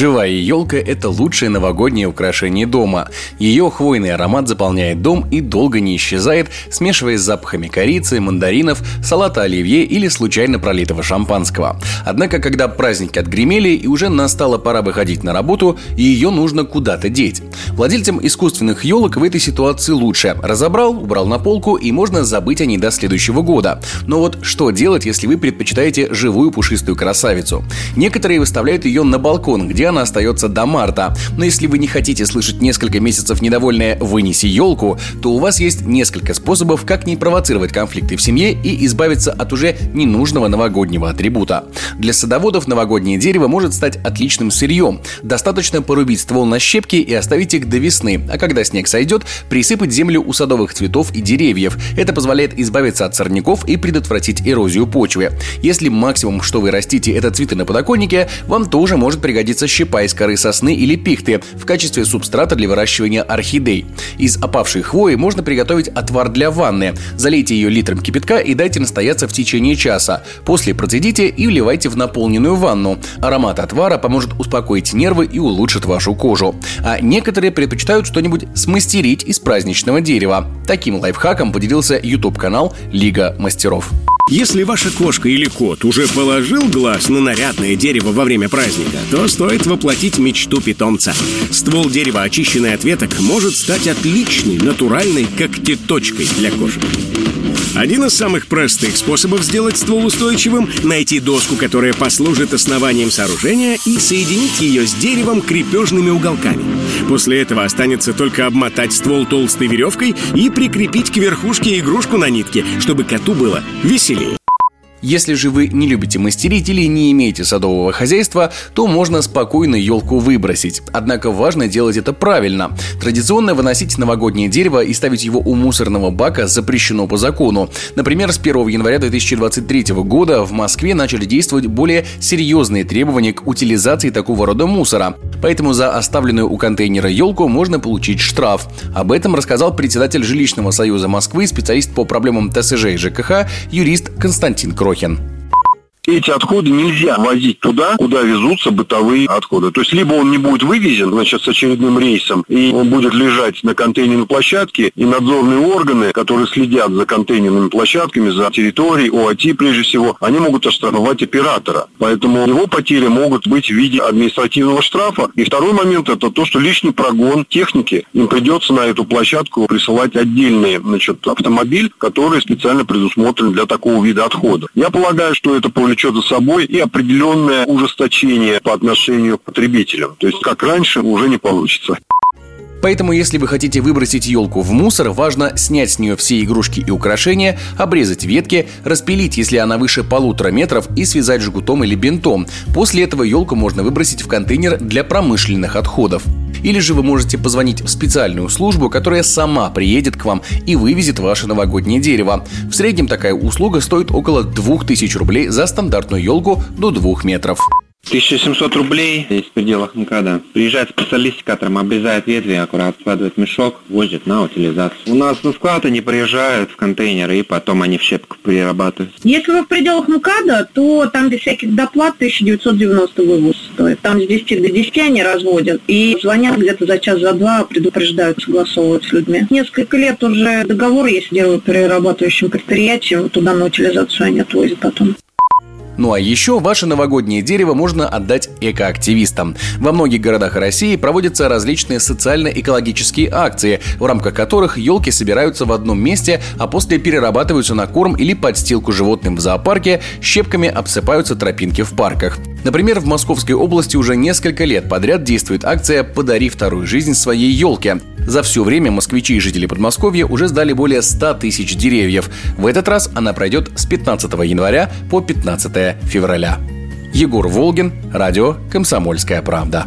Живая елка – это лучшее новогоднее украшение дома. Ее хвойный аромат заполняет дом и долго не исчезает, смешиваясь с запахами корицы, мандаринов, салата оливье или случайно пролитого шампанского. Однако, когда праздники отгремели и уже настала пора выходить на работу, ее нужно куда-то деть. Владельцам искусственных елок в этой ситуации лучше. Разобрал, убрал на полку и можно забыть о ней до следующего года. Но вот что делать, если вы предпочитаете живую пушистую красавицу? Некоторые выставляют ее на балкон, где она остается до марта. Но если вы не хотите слышать несколько месяцев недовольное «вынеси елку», то у вас есть несколько способов, как не провоцировать конфликты в семье и избавиться от уже ненужного новогоднего атрибута. Для садоводов новогоднее дерево может стать отличным сырьем. Достаточно порубить ствол на щепки и оставить их до весны, а когда снег сойдет, присыпать землю у садовых цветов и деревьев. Это позволяет избавиться от сорняков и предотвратить эрозию почвы. Если максимум, что вы растите, это цветы на подоконнике, вам тоже может пригодиться щепа из коры сосны или пихты в качестве субстрата для выращивания орхидей. Из опавшей хвои можно приготовить отвар для ванны. Залейте ее литром кипятка и дайте настояться в течение часа. После процедите и вливайте в наполненную ванну. Аромат отвара поможет успокоить нервы и улучшит вашу кожу. А некоторые предпочитают что-нибудь смастерить из праздничного дерева. Таким лайфхаком поделился YouTube-канал Лига мастеров. Если ваша кошка или кот уже положил глаз на нарядное дерево во время праздника, то стоит воплотить мечту питомца. Ствол дерева, очищенный от веток, может стать отличной, натуральной когтеточкой для кошек. Один из самых простых способов сделать ствол устойчивым — найти доску, которая послужит основанием сооружения, и соединить ее с деревом крепежными уголками. После этого останется только обмотать ствол толстой веревкой и прикрепить к верхушке игрушку на нитке, чтобы коту было веселее. Если же вы не любите мастерить или не имеете садового хозяйства, то можно спокойно елку выбросить. Однако важно делать это правильно. Традиционно выносить новогоднее дерево и ставить его у мусорного бака запрещено по закону. Например, с 1 января 2023 года в Москве начали действовать более серьезные требования к утилизации такого рода мусора. Поэтому за оставленную у контейнера елку можно получить штраф. Об этом рассказал председатель жилищного союза Москвы, специалист по проблемам ТСЖ и ЖКХ, юрист Константин Крой. Крохин. Эти отходы нельзя возить туда, куда везутся бытовые отходы. То есть либо он не будет вывезен, значит, с очередным рейсом, и он будет лежать на контейнерной площадке, и надзорные органы, которые следят за контейнерными площадками, за территорией, ОАТ прежде всего, они могут оштрафовать оператора. Поэтому его потери могут быть в виде административного штрафа. И второй момент это то, что лишний прогон техники, им придется на эту площадку присылать отдельный значит, автомобиль, который специально предусмотрен для такого вида отхода. Я полагаю, что это повлечет повлечет за собой и определенное ужесточение по отношению к потребителям. То есть, как раньше, уже не получится. Поэтому, если вы хотите выбросить елку в мусор, важно снять с нее все игрушки и украшения, обрезать ветки, распилить, если она выше полутора метров, и связать жгутом или бинтом. После этого елку можно выбросить в контейнер для промышленных отходов. Или же вы можете позвонить в специальную службу, которая сама приедет к вам и вывезет ваше новогоднее дерево. В среднем такая услуга стоит около 2000 рублей за стандартную елку до 2 метров. 1700 рублей здесь в пределах МКАДа. Приезжает специалист, которым обрезает ветви, аккуратно складывает мешок, возит на утилизацию. У нас на склад они приезжают в контейнеры, и потом они в щепку перерабатывают. Если вы в пределах МКАДа, то там без всяких доплат 1990 вывоз стоит. Там с 10 до 10 они разводят, и звонят где-то за час, за два, предупреждают, согласовывают с людьми. Несколько лет уже договор есть с деревоперерабатывающим предприятием, туда на утилизацию они отвозят потом. Ну а еще ваше новогоднее дерево можно отдать экоактивистам. Во многих городах России проводятся различные социально-экологические акции, в рамках которых елки собираются в одном месте, а после перерабатываются на корм или подстилку животным в зоопарке, щепками обсыпаются тропинки в парках. Например, в Московской области уже несколько лет подряд действует акция «Подари вторую жизнь своей елке». За все время москвичи и жители Подмосковья уже сдали более 100 тысяч деревьев. В этот раз она пройдет с 15 января по 15 февраля. Егор Волгин, радио «Комсомольская правда».